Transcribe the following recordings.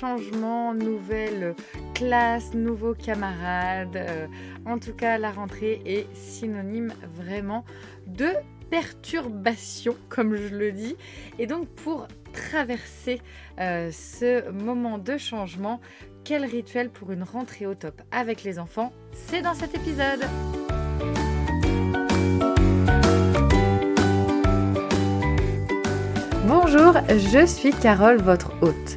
changement, nouvelle classe, nouveaux camarades. Euh, en tout cas, la rentrée est synonyme vraiment de perturbation, comme je le dis. Et donc, pour traverser euh, ce moment de changement, quel rituel pour une rentrée au top avec les enfants C'est dans cet épisode. Bonjour, je suis Carole, votre hôte.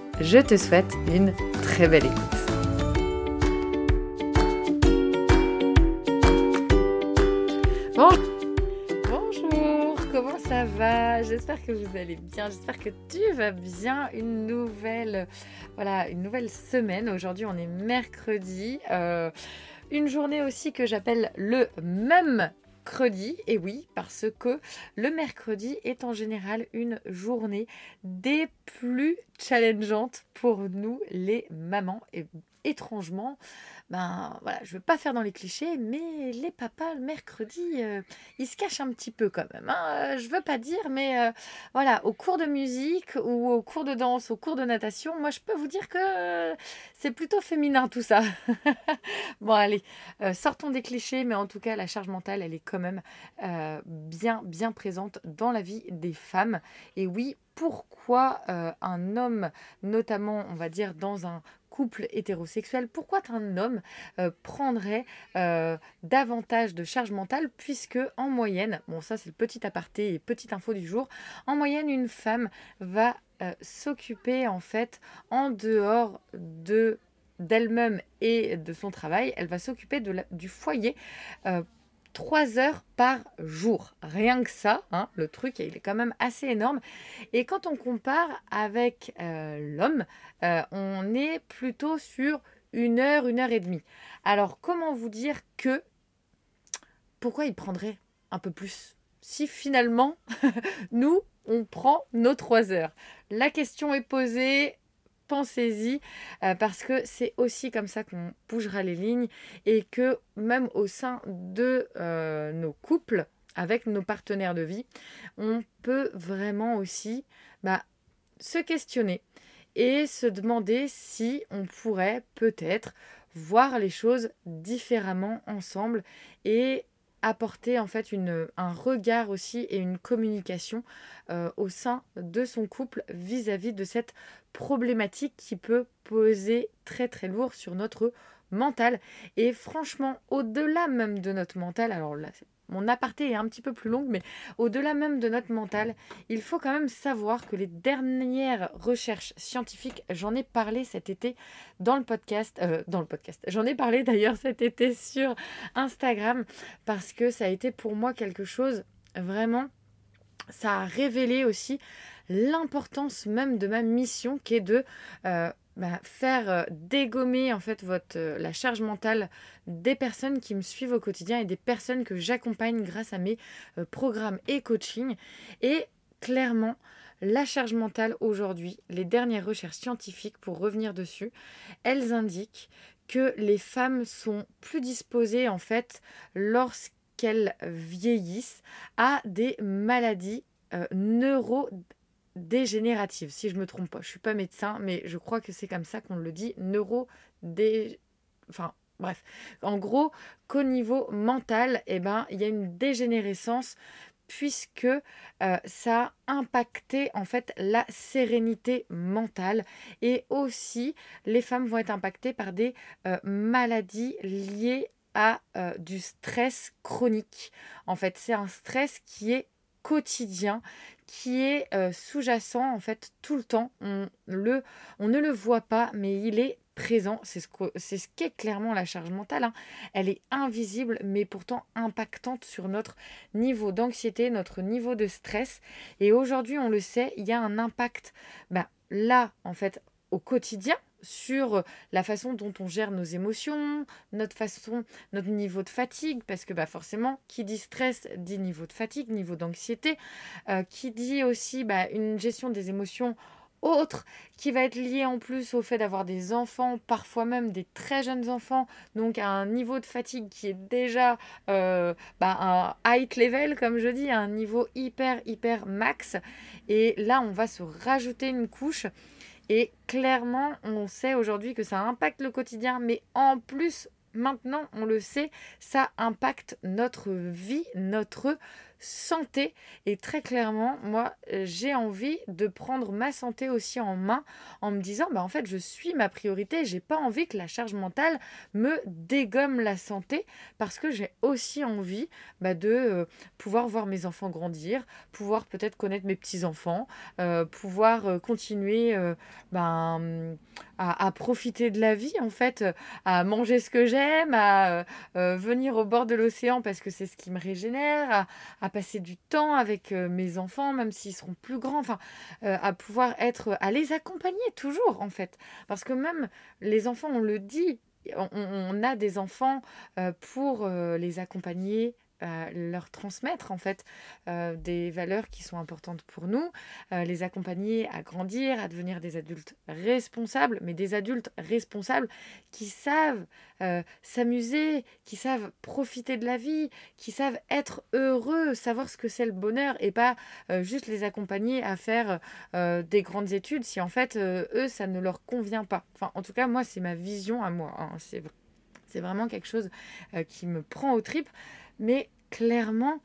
Je te souhaite une très belle écoute. J'espère que vous allez bien. J'espère que tu vas bien. Une nouvelle, voilà, une nouvelle semaine. Aujourd'hui, on est mercredi. Euh, une journée aussi que j'appelle le même mercredi. Et oui, parce que le mercredi est en général une journée des plus challengeantes pour nous les mamans. Et étrangement, ben voilà, je veux pas faire dans les clichés, mais les papas le mercredi, euh, ils se cachent un petit peu quand même. Hein. Euh, je veux pas dire, mais euh, voilà, au cours de musique ou au cours de danse, au cours de natation, moi je peux vous dire que c'est plutôt féminin tout ça. bon allez, sortons des clichés, mais en tout cas la charge mentale, elle est quand même bien bien présente dans la vie des femmes. Et oui, pourquoi un homme, notamment on va dire dans un couple hétérosexuel, pourquoi un homme euh, prendrait euh, davantage de charge mentale puisque en moyenne, bon ça c'est le petit aparté et petite info du jour, en moyenne une femme va euh, s'occuper en fait en dehors de d'elle-même et de son travail, elle va s'occuper du foyer Trois heures par jour. Rien que ça, hein, le truc, il est quand même assez énorme. Et quand on compare avec euh, l'homme, euh, on est plutôt sur une heure, une heure et demie. Alors, comment vous dire que... Pourquoi il prendrait un peu plus si finalement, nous, on prend nos trois heures? La question est posée, pensez-y euh, parce que c'est aussi comme ça qu'on bougera les lignes et que même au sein de euh, nos couples, avec nos partenaires de vie, on peut vraiment aussi bah, se questionner et se demander si on pourrait peut-être voir les choses différemment ensemble et apporter en fait une, un regard aussi et une communication euh, au sein de son couple vis-à-vis de cette problématique qui peut poser très très lourd sur notre mental. Et franchement au-delà même de notre mental alors là mon aparté est un petit peu plus long, mais au-delà même de notre mental, il faut quand même savoir que les dernières recherches scientifiques, j'en ai parlé cet été dans le podcast, euh, dans le podcast, j'en ai parlé d'ailleurs cet été sur Instagram, parce que ça a été pour moi quelque chose vraiment, ça a révélé aussi l'importance même de ma mission qui est de euh, bah, faire euh, dégommer en fait votre, euh, la charge mentale des personnes qui me suivent au quotidien et des personnes que j'accompagne grâce à mes euh, programmes et coaching. Et clairement, la charge mentale aujourd'hui, les dernières recherches scientifiques pour revenir dessus, elles indiquent que les femmes sont plus disposées en fait lorsqu'elles qu'elles vieillissent à des maladies neurodégénératives, si je me trompe pas. Je suis pas médecin, mais je crois que c'est comme ça qu'on le dit, neurodé... Enfin, bref. En gros, qu'au niveau mental, eh ben, il y a une dégénérescence puisque euh, ça a impacté en fait la sérénité mentale et aussi les femmes vont être impactées par des euh, maladies liées à euh, du stress chronique. En fait, c'est un stress qui est quotidien, qui est sous-jacent en fait tout le temps. On, le, on ne le voit pas, mais il est présent. C'est ce qu'est clairement la charge mentale. Hein. Elle est invisible, mais pourtant impactante sur notre niveau d'anxiété, notre niveau de stress. Et aujourd'hui, on le sait, il y a un impact bah, là, en fait, au quotidien sur la façon dont on gère nos émotions, notre façon, notre niveau de fatigue, parce que bah forcément, qui dit stress dit niveau de fatigue, niveau d'anxiété, euh, qui dit aussi bah, une gestion des émotions autre qui va être lié en plus au fait d'avoir des enfants, parfois même des très jeunes enfants, donc à un niveau de fatigue qui est déjà euh, bah, un high level, comme je dis, un niveau hyper, hyper max. Et là, on va se rajouter une couche. Et clairement, on sait aujourd'hui que ça impacte le quotidien, mais en plus, maintenant, on le sait, ça impacte notre vie, notre santé. Et très clairement, moi, j'ai envie de prendre ma santé aussi en main en me disant, bah, en fait, je suis ma priorité. J'ai pas envie que la charge mentale me dégomme la santé parce que j'ai aussi envie bah, de euh, pouvoir voir mes enfants grandir, pouvoir peut-être connaître mes petits-enfants, euh, pouvoir euh, continuer ben, à, profiter de la vie, en fait, à manger ce que j'aime, à venir au bord de l'océan parce que c'est ce qui me régénère, à passer du temps avec euh, mes enfants, même s'ils seront plus grands, euh, à pouvoir être, à les accompagner toujours, en fait. Parce que même les enfants, on le dit, on, a des enfants euh, pour les accompagner, leur transmettre en fait euh, des valeurs qui sont importantes pour nous, euh, les accompagner à grandir, à devenir des adultes responsables, mais des adultes responsables qui savent euh, s'amuser, qui savent profiter de la vie, qui savent être heureux, savoir ce que c'est le bonheur et pas juste les accompagner à faire des grandes études si en fait eux ça ne leur convient pas. Enfin en tout cas moi c'est ma vision à moi. Hein. C'est vraiment quelque chose qui me prend aux tripes mais clairement,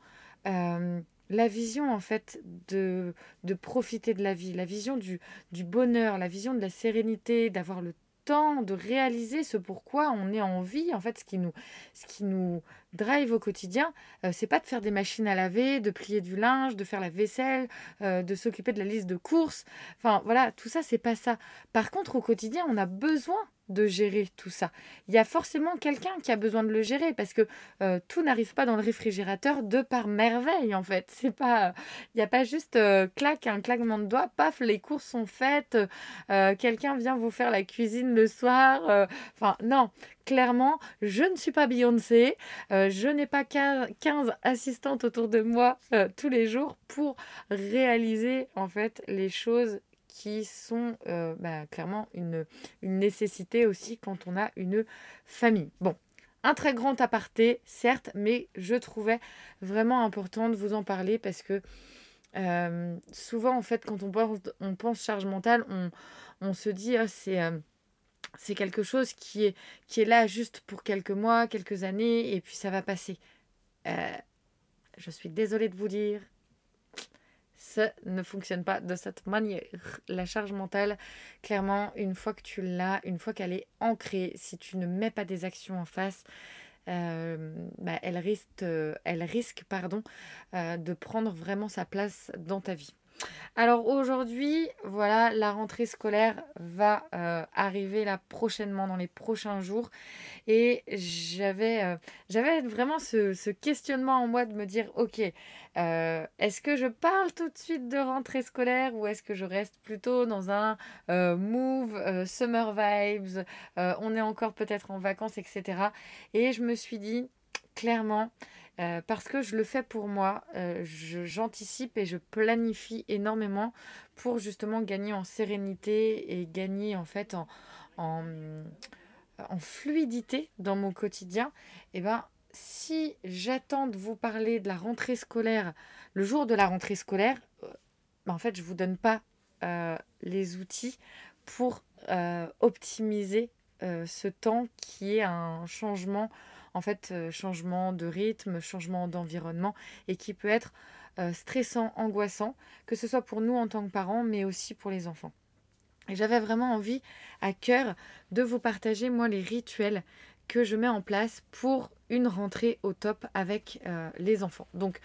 euh, la vision en fait de, de profiter de la vie, la vision du, du bonheur, la vision de la sérénité, d'avoir le temps de réaliser ce pourquoi on est en vie, en fait, ce qui nous, ce qui nous drive au quotidien, euh, c'est pas de faire des machines à laver, de plier du linge, de faire la vaisselle, euh, de s'occuper de la liste de courses. Enfin, voilà, tout ça, c'est pas ça. Par contre, au quotidien, on a besoin de gérer tout ça. Il y a forcément quelqu'un qui a besoin de le gérer parce que euh, tout n'arrive pas dans le réfrigérateur de par merveille en fait. C'est pas, il n'y a pas juste euh, clac un claquement de doigts, paf, les courses sont faites, quelqu'un vient vous faire la cuisine le soir. Enfin non, clairement, je ne suis pas Beyoncé, je n'ai pas 15 assistantes autour de moi tous les jours pour réaliser en fait les choses qui sont euh, bah, clairement une, nécessité aussi quand on a une famille. Bon, un très grand aparté, certes, mais je trouvais vraiment important de vous en parler parce que euh, souvent, en fait, quand on pense, charge mentale, on, se dit, ah, c'est... Euh, c'est quelque chose qui est, là juste pour quelques mois, quelques années, et puis ça va passer. je suis désolée de vous dire, ça ne fonctionne pas de cette manière. La charge mentale, clairement, une fois que tu l'as, une fois qu'elle est ancrée, si tu ne mets pas des actions en face, euh, bah, elle risque, elle risque pardon, euh, de prendre vraiment sa place dans ta vie. Alors aujourd'hui, voilà, la rentrée scolaire va euh, arriver là prochainement dans les prochains jours et j'avais euh, vraiment ce, questionnement en moi de me dire ok, euh, est-ce que je parle tout de suite de rentrée scolaire ou est-ce que je reste plutôt dans un move summer vibes, on est encore peut-être en vacances, etc. Et je me suis dit clairement, euh, parce que je le fais pour moi, euh, j'anticipe et je planifie énormément pour justement gagner en sérénité et gagner en fait en, en, fluidité dans mon quotidien. Et eh ben si j'attends de vous parler de la rentrée scolaire, le jour de la rentrée scolaire, euh, bah, en fait, je vous donne pas les outils pour optimiser ce temps qui est un changement, en fait, changement de rythme, changement d'environnement et qui peut être stressant, angoissant, que ce soit pour nous en tant que parents, mais aussi pour les enfants. Et j'avais vraiment envie à cœur de vous partager, moi, les rituels que je mets en place pour une rentrée au top avec euh, les enfants. Donc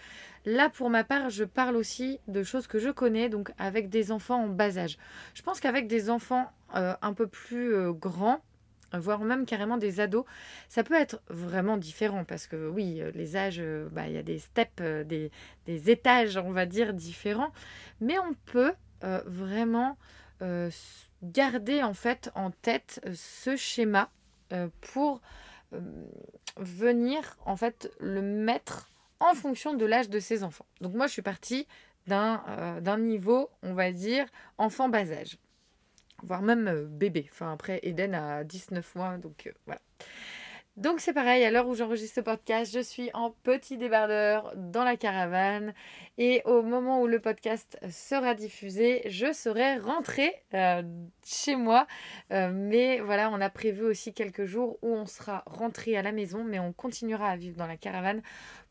là, pour ma part, je parle aussi de choses que je connais, donc avec des enfants en bas âge. Je pense qu'avec des enfants euh, un peu plus euh, grands, voire même carrément des ados, ça peut être vraiment différent parce que oui, les âges, bah, il y a des steps, des, des, étages, on va dire, différents, mais on peut vraiment garder en fait en tête ce schéma pour euh, venir en fait le mettre en fonction de l'âge de ses enfants. Donc moi je suis partie d'un euh, niveau, on va dire, enfant bas âge, voire même euh, bébé. Enfin après Eden a 19 mois, donc voilà. Donc c'est pareil, à l'heure où j'enregistre ce podcast, je suis en petit débardeur dans la caravane et au moment où le podcast sera diffusé, je serai rentrée euh, chez moi. Euh, mais voilà, on a prévu aussi quelques jours où on sera rentré à la maison, mais on continuera à vivre dans la caravane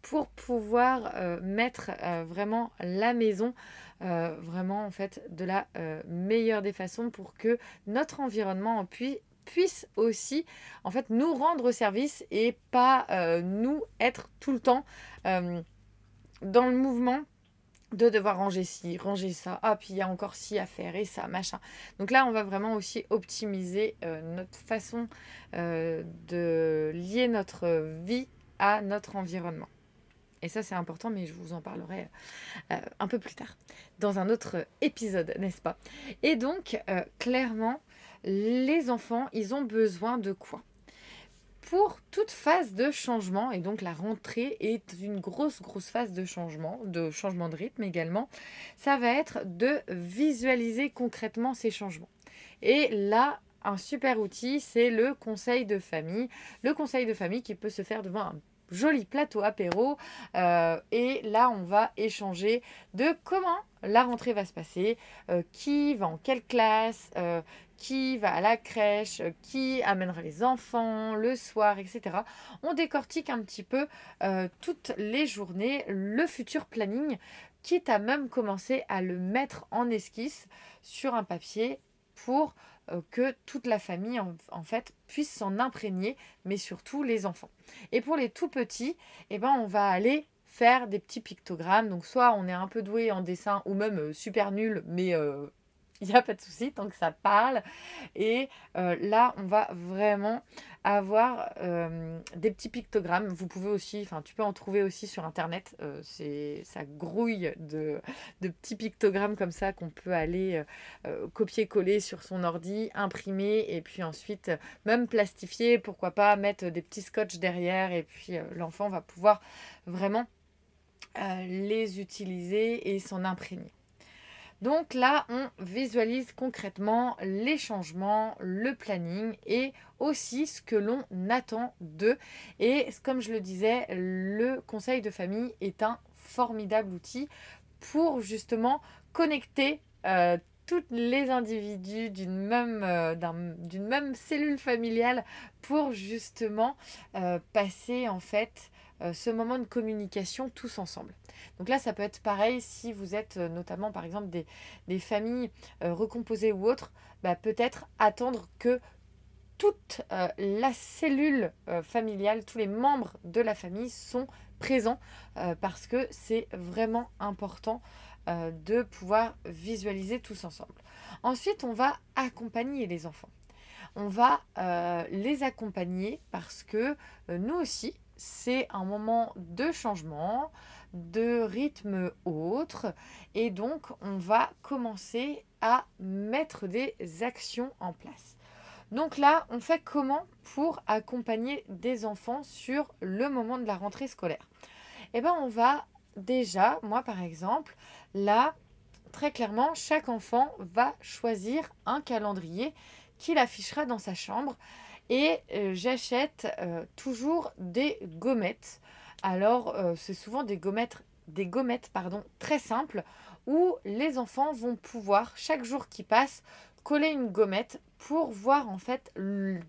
pour pouvoir euh, mettre vraiment la maison vraiment en fait de la meilleure des façons pour que notre environnement puisse puisse aussi en fait nous rendre service et pas euh, nous être tout le temps euh, dans le mouvement de devoir ranger ci, ranger ça, ah puis il y a encore ci à faire et ça, machin. Donc là, on va vraiment aussi optimiser euh, notre façon de lier notre vie à notre environnement. Et ça, c'est important, mais je vous en parlerai un peu plus tard, dans un autre épisode, n'est-ce pas? Et donc, clairement, les enfants, ils ont besoin de quoi? Pour toute phase de changement, et donc la rentrée est une grosse, grosse phase de changement, de changement de rythme également, ça va être de visualiser concrètement ces changements. Et là, un super outil, c'est le conseil de famille. Le conseil de famille qui peut se faire devant un joli plateau apéro. Euh, et là, on va échanger de comment la rentrée va se passer, euh, qui va en quelle classe, euh, qui va à la crèche, qui amènera les enfants le soir, etc. On décortique un petit peu toutes les journées le futur planning, quitte à même commencer à le mettre en esquisse sur un papier pour que toute la famille en, fait puisse s'en imprégner, mais surtout les enfants. Et pour les tout petits, eh ben, on va aller faire des petits pictogrammes. Donc soit on est un peu doué en dessin ou même euh, super nul, mais euh, il n'y a pas de souci tant que ça parle. Et euh, là, on va vraiment avoir euh, des petits pictogrammes. Vous pouvez aussi, enfin, tu peux en trouver aussi sur Internet. Euh, c'est, ça grouille de, de, petits pictogrammes comme ça qu'on peut aller copier-coller sur son ordi, imprimer et puis ensuite même plastifier. Pourquoi pas mettre des petits scotch derrière et puis l'enfant va pouvoir vraiment les utiliser et s'en imprégner. Donc là, on visualise concrètement les changements, le planning et aussi ce que l'on attend d'eux. Et comme je le disais, le conseil de famille est un formidable outil pour justement connecter euh, tous les individus d'une même, euh, d'une même cellule familiale pour justement euh, passer en fait euh, ce moment de communication tous ensemble. Donc là, ça peut être pareil si vous êtes euh, notamment par exemple des, familles euh, recomposées ou autres, bah, peut-être attendre que toute la cellule familiale, tous les membres de la famille sont présents parce que c'est vraiment important de pouvoir visualiser tous ensemble. Ensuite, on va accompagner les enfants. On va les accompagner parce que nous aussi, c'est un moment de changement, de rythme autre. Et donc, on va commencer à mettre des actions en place. Donc là, on fait comment pour accompagner des enfants sur le moment de la rentrée scolaire? Eh bien, on va déjà, moi par exemple, là, très clairement, chaque enfant va choisir un calendrier qu'il affichera dans sa chambre Et j'achète toujours des gommettes. Alors, c'est souvent des gommettes, des gommettes pardon, très simples où les enfants vont pouvoir, chaque jour qui passe, coller une gommette pour voir en fait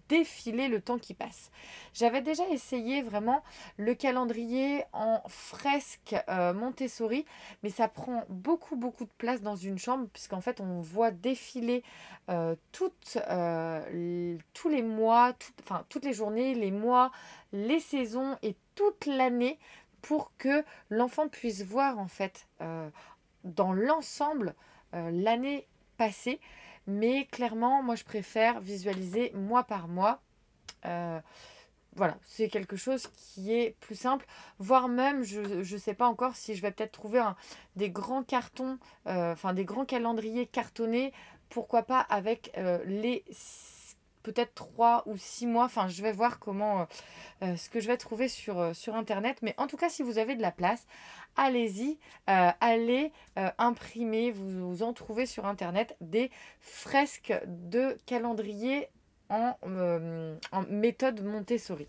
défiler le temps qui passe. J'avais déjà essayé vraiment le calendrier en fresque euh, Montessori, mais ça prend beaucoup beaucoup de place dans une chambre puisqu'en fait on voit défiler euh, euh, tous les mois, enfin toutes les journées, les mois, les saisons et toute l'année pour que l'enfant puisse voir en fait dans l'ensemble l'année passée mais clairement, moi, je préfère visualiser mois par mois. Euh, voilà, c'est quelque chose qui est plus simple, voire même, je ne sais pas encore si je vais peut-être trouver des grands cartons, euh, enfin des grands calendriers cartonnés, pourquoi pas avec euh, les peut-être trois ou six mois. Enfin, je vais voir comment euh, euh, ce que je vais trouver sur, euh, sur internet. Mais en tout cas, si vous avez de la place, allez-y, allez imprimer. Vous, vous, en trouvez sur internet des fresques de calendrier en, en méthode Montessori.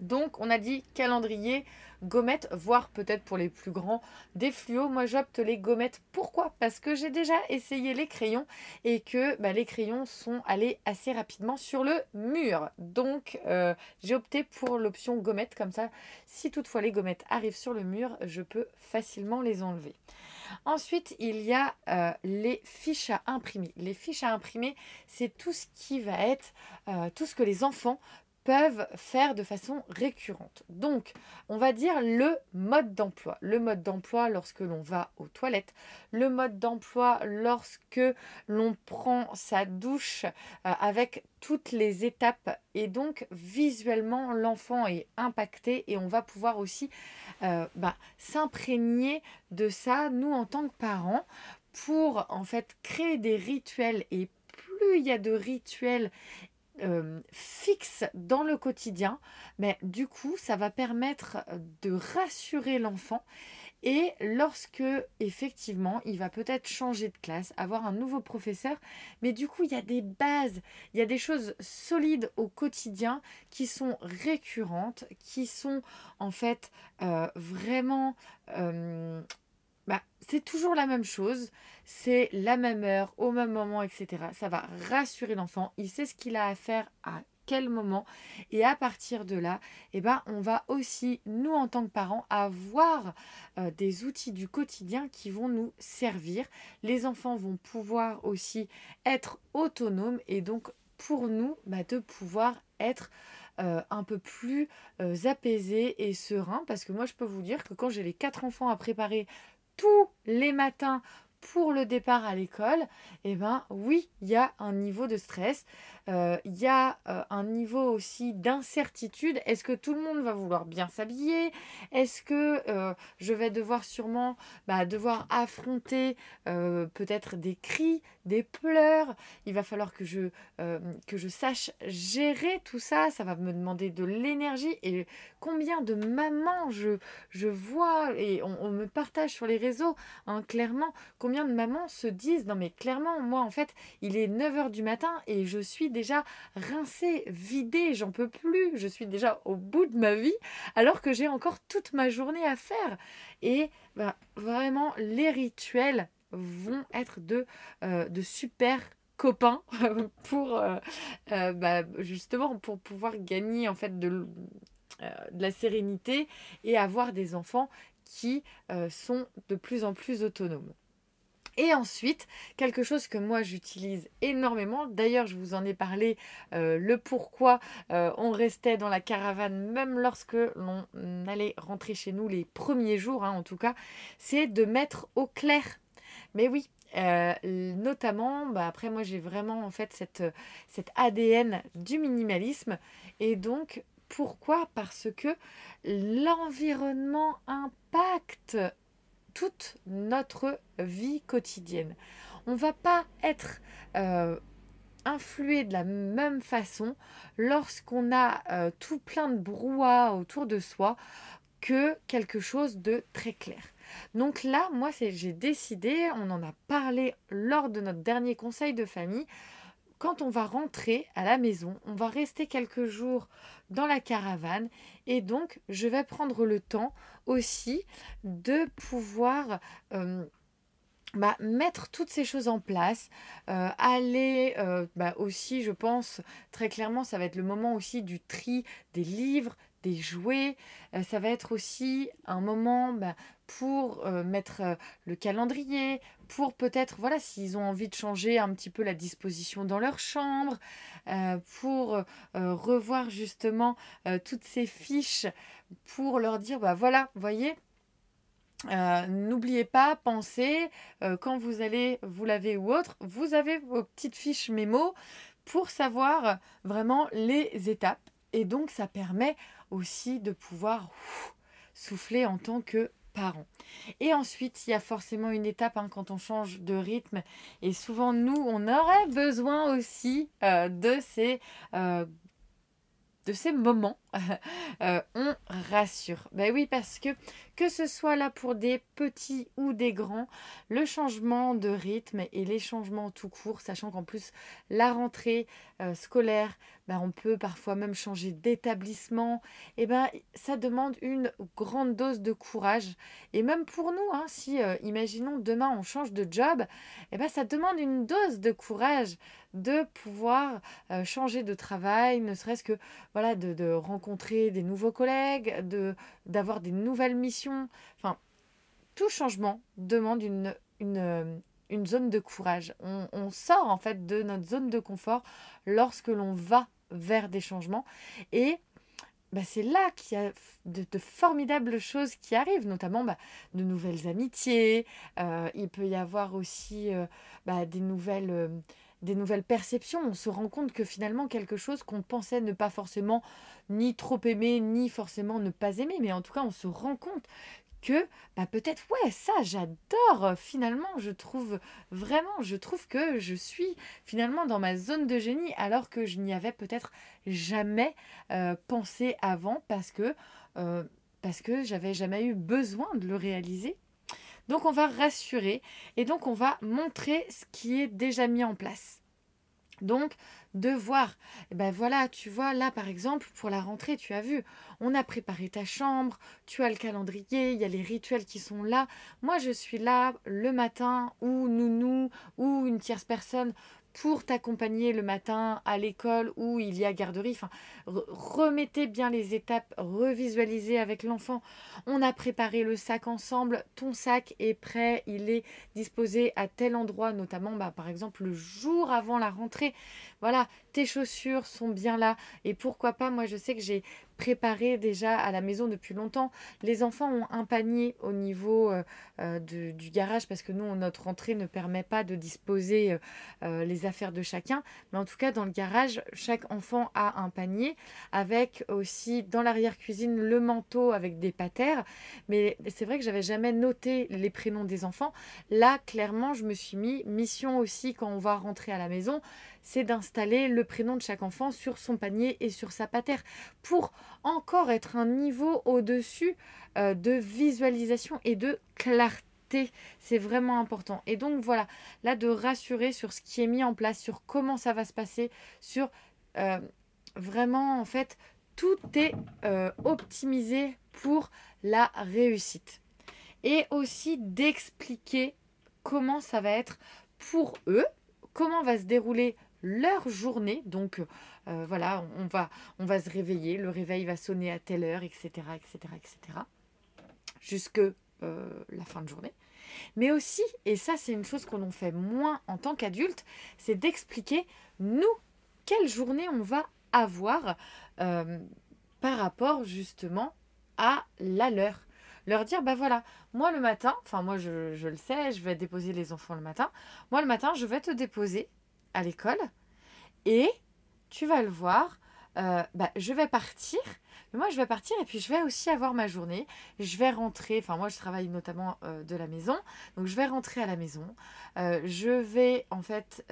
Donc, on a dit calendrier, gommettes, voire peut-être pour les plus grands, des fluos. Moi, j'opte les gommettes. Pourquoi? Parce que j'ai déjà essayé les crayons et que bah, les crayons sont allés assez rapidement sur le mur. Donc, euh, j'ai opté pour l'option gommette. Comme ça, si toutefois les gommettes arrivent sur le mur, je peux facilement les enlever. Ensuite, il y a euh, les fiches à imprimer. Les fiches à imprimer, c'est tout ce qui va être, euh, tout ce que les enfants peuvent faire de façon récurrente. Donc, on va dire le mode d'emploi. Le mode d'emploi lorsque l'on va aux toilettes, le mode d'emploi lorsque l'on prend sa douche euh, avec toutes les étapes et donc visuellement l'enfant est impacté et on va pouvoir aussi euh, bah, s'imprégner de ça, nous en tant que parents, pour en fait créer des rituels et plus il y a de rituels euh, fixe dans le quotidien, mais du coup, ça va permettre de rassurer l'enfant. Et lorsque, effectivement, il va peut-être changer de classe, avoir un nouveau professeur, mais du coup, il y a des bases, il y a des choses solides au quotidien qui sont récurrentes, qui sont en fait euh, vraiment euh, bah, c'est toujours la même chose, c'est la même heure, au même moment, etc. Ça va rassurer l'enfant, il sait ce qu'il a à faire à quel moment. Et à partir de là, eh ben, on va aussi, nous en tant que parents, avoir euh, des outils du quotidien qui vont nous servir. Les enfants vont pouvoir aussi être autonomes et donc pour nous, bah, de pouvoir être euh, un peu plus euh, apaisés et sereins. Parce que moi, je peux vous dire que quand j'ai les quatre enfants à préparer tous les matins pour le départ à l'école, eh ben oui, il y a un niveau de stress, euh, il y a euh, un niveau aussi d'incertitude. Est-ce que tout le monde va vouloir bien s'habiller? Est-ce que euh, je vais devoir sûrement bah, devoir affronter peut-être des cris, des pleurs? Il va falloir que je, que je sache gérer tout ça. Ça va me demander de l'énergie. Et combien de mamans je, vois et on, me partage sur les réseaux, hein, clairement, combien de mamans se disent, non mais clairement, moi en fait, il est 9h du matin et je suis déjà rincée, vidée, j'en peux plus, je suis déjà au bout de ma vie, alors que j'ai encore toute ma journée à faire. Et bah, vraiment, les rituels vont être de, euh, super copains pour euh, euh, bah, justement pour pouvoir gagner en fait de, de la sérénité et avoir des enfants qui sont de plus en plus autonomes. Et ensuite, quelque chose que moi j'utilise énormément, d'ailleurs je vous en ai parlé, euh, le pourquoi euh, on restait dans la caravane même lorsque l'on allait rentrer chez nous les premiers jours hein, en tout cas, c'est de mettre au clair. Mais oui, euh, notamment, bah, après moi j'ai vraiment en fait cette, cette ADN du minimalisme. Et donc pourquoi? Parce que l'environnement impacte toute notre vie quotidienne. On ne va pas être euh, influé de la même façon lorsqu'on a euh, tout plein de brouhaha autour de soi que quelque chose de très clair. Donc là, moi, j'ai décidé, on en a parlé lors de notre dernier conseil de famille, quand on va rentrer à la maison, on va rester quelques jours dans la caravane et donc je vais prendre le temps aussi de pouvoir euh, bah, mettre toutes ces choses en place, euh, aller euh, bah, aussi, je pense très clairement, ça va être le moment aussi du tri des livres, des jouets. ça va être aussi un moment bah, pour mettre le calendrier, pour peut-être, voilà, s'ils ont envie de changer un petit peu la disposition dans leur chambre, pour revoir justement toutes ces fiches, pour leur dire, bah voilà, voyez, N'oubliez pas, pensez, quand vous allez vous laver ou autre, vous avez vos petites fiches mémo pour savoir vraiment les étapes. Et donc, ça permet aussi de pouvoir souffler en tant que parent. Et ensuite, il y a forcément une étape hein, quand on change de rythme. Et souvent, nous, on aurait besoin aussi de ces de ces moments, euh, on rassure. Ben oui, parce que que ce soit là pour des petits ou des grands, le changement de rythme et les changements tout court, sachant qu'en plus la rentrée euh, scolaire, ben on peut parfois même changer d'établissement, et eh ben ça demande une grande dose de courage. Et même pour nous, hein, si euh, imaginons demain on change de job, et eh ben ça demande une dose de courage de pouvoir changer de travail, ne serait-ce que voilà de, rencontrer des nouveaux collègues, de d'avoir des nouvelles missions. Enfin, tout changement demande une, une, euh, une zone de courage. On, sort en fait de notre zone de confort lorsque l'on va vers des changements et bah, c'est là qu'il y a de, formidables choses qui arrivent, notamment bah, de nouvelles amitiés. Euh, il peut y avoir aussi bah, des nouvelles des nouvelles perceptions. On se rend compte que finalement quelque chose qu'on pensait ne pas forcément ni trop aimer, ni forcément ne pas aimer, mais en tout cas on se rend compte que bah peut-être ouais ça j'adore. Finalement je trouve vraiment je trouve que je suis finalement dans ma zone de génie alors que je n'y avais peut-être jamais euh, pensé avant parce que euh, parce que j'avais jamais eu besoin de le réaliser donc on va rassurer et donc on va montrer ce qui est déjà mis en place. Donc, de voir, ben voilà, tu vois, là par exemple, pour la rentrée, tu as vu, on a préparé ta chambre, tu as le calendrier, il y a les rituels qui sont là. Moi, je suis là le matin, ou nounou, ou une tierce personne pour t'accompagner le matin à l'école où il y a garderie. Enfin, remettez bien les étapes, revisualisez avec l'enfant. On a préparé le sac ensemble, ton sac est prêt, il est disposé à tel endroit, notamment bah, par exemple le jour avant la rentrée. Voilà, tes chaussures sont bien là. Et pourquoi pas, moi je sais que j'ai préparé déjà à la maison depuis longtemps. Les enfants ont un panier au niveau euh, euh, du garage parce que nous, notre rentrée ne permet pas de disposer euh, les affaires de chacun. Mais en tout cas, dans le garage, chaque enfant a un panier avec aussi dans l'arrière-cuisine le manteau avec des patères. Mais c'est vrai que j'avais jamais noté les prénoms des enfants. Là, clairement, je me suis mis mission aussi quand on va rentrer à la maison, c'est d'installer le prénom de chaque enfant sur son panier et sur sa patère pour encore être un niveau au-dessus euh, de visualisation et de clarté. C'est vraiment important. Et donc voilà, là de rassurer sur ce qui est mis en place, sur comment ça va se passer, sur euh, vraiment en fait tout est euh, optimisé pour la réussite. Et aussi d'expliquer comment ça va être pour eux, comment va se dérouler leur journée. Donc euh, voilà, on va, se réveiller, le réveil va sonner à telle heure, etc. etc., etc. Jusque euh, la fin de journée. Mais aussi, et ça c'est une chose qu'on en fait moins en tant qu'adulte, c'est d'expliquer nous quelle journée on va avoir euh, par rapport justement à la leur leur dire bah voilà, moi le matin, enfin moi je, le sais, je vais déposer les enfants le matin. Moi le matin, je vais te déposer à l'école et tu vas le voir, euh, bah, je vais partir. Moi, je vais partir et puis je vais aussi avoir ma journée. Je vais rentrer. Enfin, moi, je travaille notamment euh, de la maison. Donc, je vais rentrer à la maison. Euh, je vais, en fait,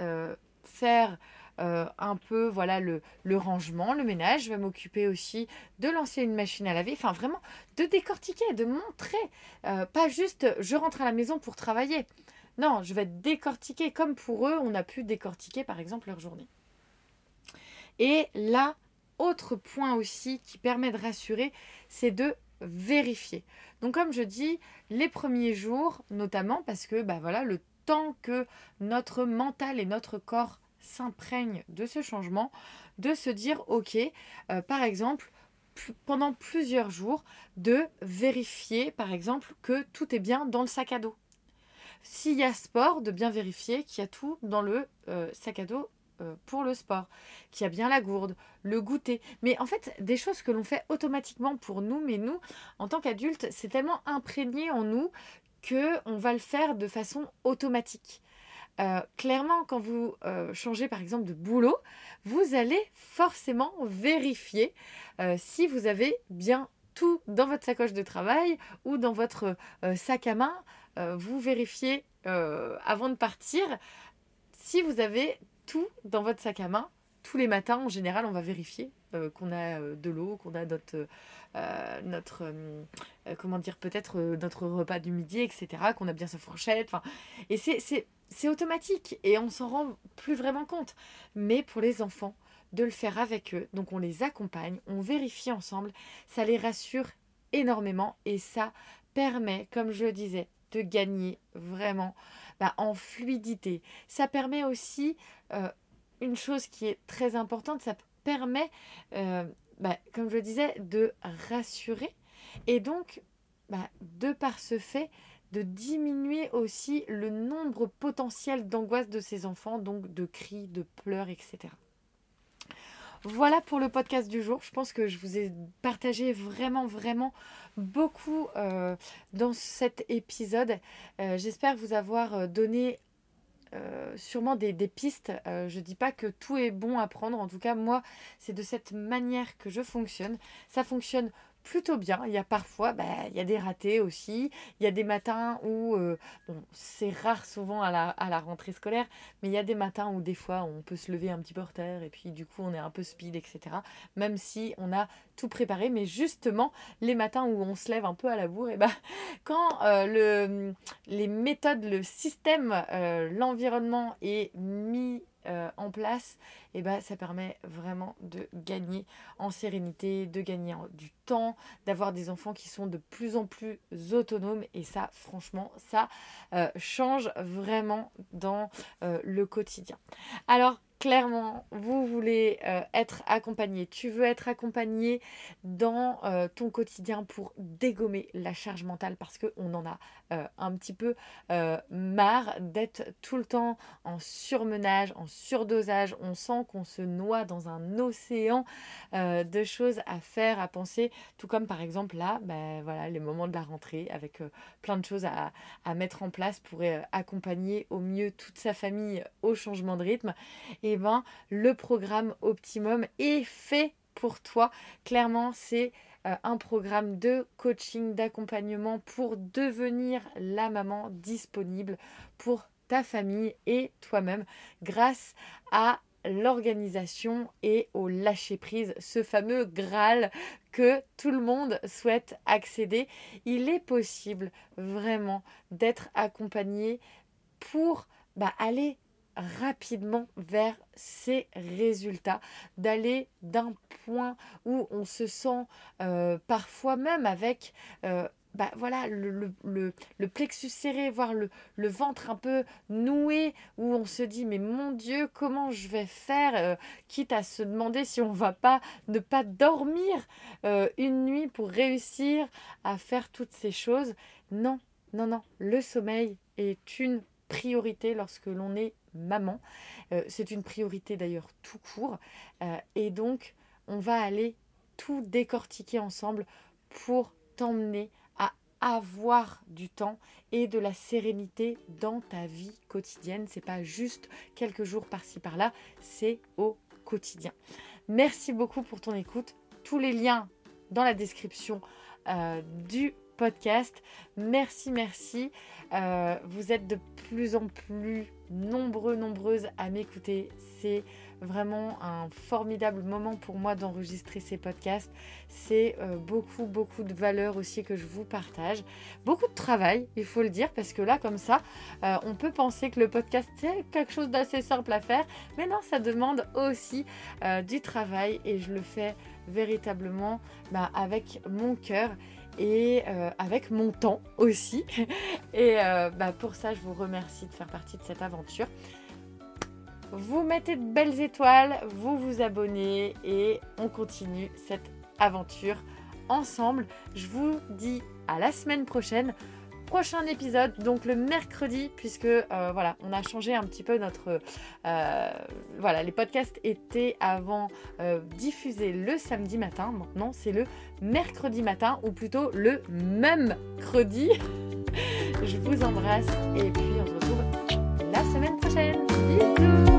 faire un peu voilà le, rangement, le ménage. Je vais m'occuper aussi de lancer une machine à laver. Enfin, vraiment, de décortiquer, de montrer. Pas juste je rentre à la maison pour travailler. Non, je vais décortiquer comme pour eux, on a pu décortiquer par exemple leur journée. Et là, autre point aussi qui permet de rassurer, c'est de vérifier. Donc comme je dis, les premiers jours, notamment parce que bah voilà, le temps que notre mental et notre corps s'imprègne de ce changement, de se dire, ok, euh, par exemple, pendant plusieurs jours, de vérifier, par exemple, que tout est bien dans le sac à dos. S'il y a sport, de bien vérifier qu'il y a tout dans le euh, sac à dos euh, pour le sport, qu'il y a bien la gourde, le goûter. Mais en fait, des choses que l'on fait automatiquement pour nous, mais nous, en tant qu'adultes, c'est tellement imprégné en nous que on va le faire de façon automatique. Euh, clairement, quand vous changez par exemple de boulot, vous allez forcément vérifier si vous avez bien tout dans votre sacoche de travail ou dans votre sac à main. Vous vérifiez avant de partir si vous avez tout dans votre sac à main. Tous les matins, en général, on va vérifier qu'on a de l'eau, qu'on a notre, notre comment dire, peut-être notre repas du midi, etc., qu'on a bien sa fourchette. Et c'est automatique et on s'en rend plus vraiment compte. Mais pour les enfants, de le faire avec eux, donc on les accompagne, on vérifie ensemble, ça les rassure énormément et ça permet, comme je le disais, de gagner vraiment bah, en fluidité. Ça permet aussi euh, une chose qui est très importante, ça permet, euh, bah, comme je le disais, de rassurer et donc, bah, de par ce fait, de diminuer aussi le nombre potentiel d'angoisse de ces enfants, donc de cris, de pleurs, etc. Voilà pour le podcast du jour. Je pense que je vous ai partagé vraiment, vraiment beaucoup euh, dans cet épisode. Euh, j'espère vous avoir euh, donné sûrement des, des pistes. je ne dis pas que tout est bon à prendre. En tout cas, moi, c'est de cette manière que je fonctionne. Ça fonctionne plutôt bien. Il y a parfois, bah, il y a des ratés aussi. Il y a des matins où, euh, c'est rare souvent à la, rentrée scolaire, mais il y a des matins où des fois on peut se lever un petit peu en terre et puis du coup on est un peu speed, etc. Même si on a tout préparé, mais justement les matins où on se lève un peu à la bourre, et bah, quand euh, le, les méthodes, le système, euh, l'environnement est mis euh, en place, et ben, ça permet vraiment de gagner en sérénité, de gagner du temps, d'avoir des enfants qui sont de plus en plus autonomes. Et ça, franchement, ça euh, change vraiment dans euh, le quotidien. Alors, clairement, vous voulez euh, être accompagné, tu veux être accompagné dans euh, ton quotidien pour dégommer la charge mentale parce qu'on en a euh, un petit peu marre d'être tout le temps en surmenage, en surdosage. On sent qu'on se noie dans un océan de choses à faire, à penser, tout comme par exemple là, ben, voilà, les moments de la rentrée avec plein de choses à, mettre en place pour accompagner au mieux toute sa famille au changement de rythme. Le programme Optimum est fait pour toi. Clairement, c'est euh, un programme de coaching, d'accompagnement pour devenir la maman disponible pour ta famille et toi-même grâce à l'organisation et au lâcher-prise, ce fameux Graal que tout le monde souhaite accéder. Il est possible vraiment d'être accompagné pour bah, aller rapidement vers ces résultats, d'aller d'un point où on se sent euh, parfois même avec euh, bah voilà, le, le, plexus serré, voire le, ventre un peu noué, où on se dit mais mon Dieu, comment je vais faire, euh, quitte à se demander si on va pas ne pas dormir une nuit pour réussir à faire toutes ces choses. Non, non, non, le sommeil est une priorité lorsque l'on est maman. Euh, c'est une priorité d'ailleurs tout court. Euh, et donc, on va aller tout décortiquer ensemble pour t'emmener à avoir du temps et de la sérénité dans ta vie quotidienne. C'est pas juste quelques jours par-ci par-là, c'est au quotidien. Merci beaucoup pour ton écoute. Tous les liens dans la description euh, du podcast. Merci, merci. Euh, vous êtes de plus en plus nombreux, nombreuses à m'écouter. C'est vraiment un formidable moment pour moi d'enregistrer ces podcasts. C'est euh, beaucoup, beaucoup de valeur aussi que je vous partage. Beaucoup de travail, il faut le dire, parce que là, comme ça, euh, on peut penser que le podcast, c'est quelque chose d'assez simple à faire. Mais non, ça demande aussi du travail et je le fais véritablement bah, avec mon cœur et euh, avec mon temps aussi. Et euh, bah, pour ça, je vous remercie de faire partie de cette aventure. Vous mettez de belles étoiles, vous vous abonnez et on continue cette aventure ensemble. Je vous dis à la semaine prochaine prochain épisode, donc le mercredi, puisque euh, voilà, on a changé un petit peu notre. Euh, voilà, les podcasts étaient avant euh, diffusés le samedi matin, maintenant c'est le mercredi matin, ou plutôt le même credi. Je vous embrasse et puis on se retrouve la semaine prochaine. Bisous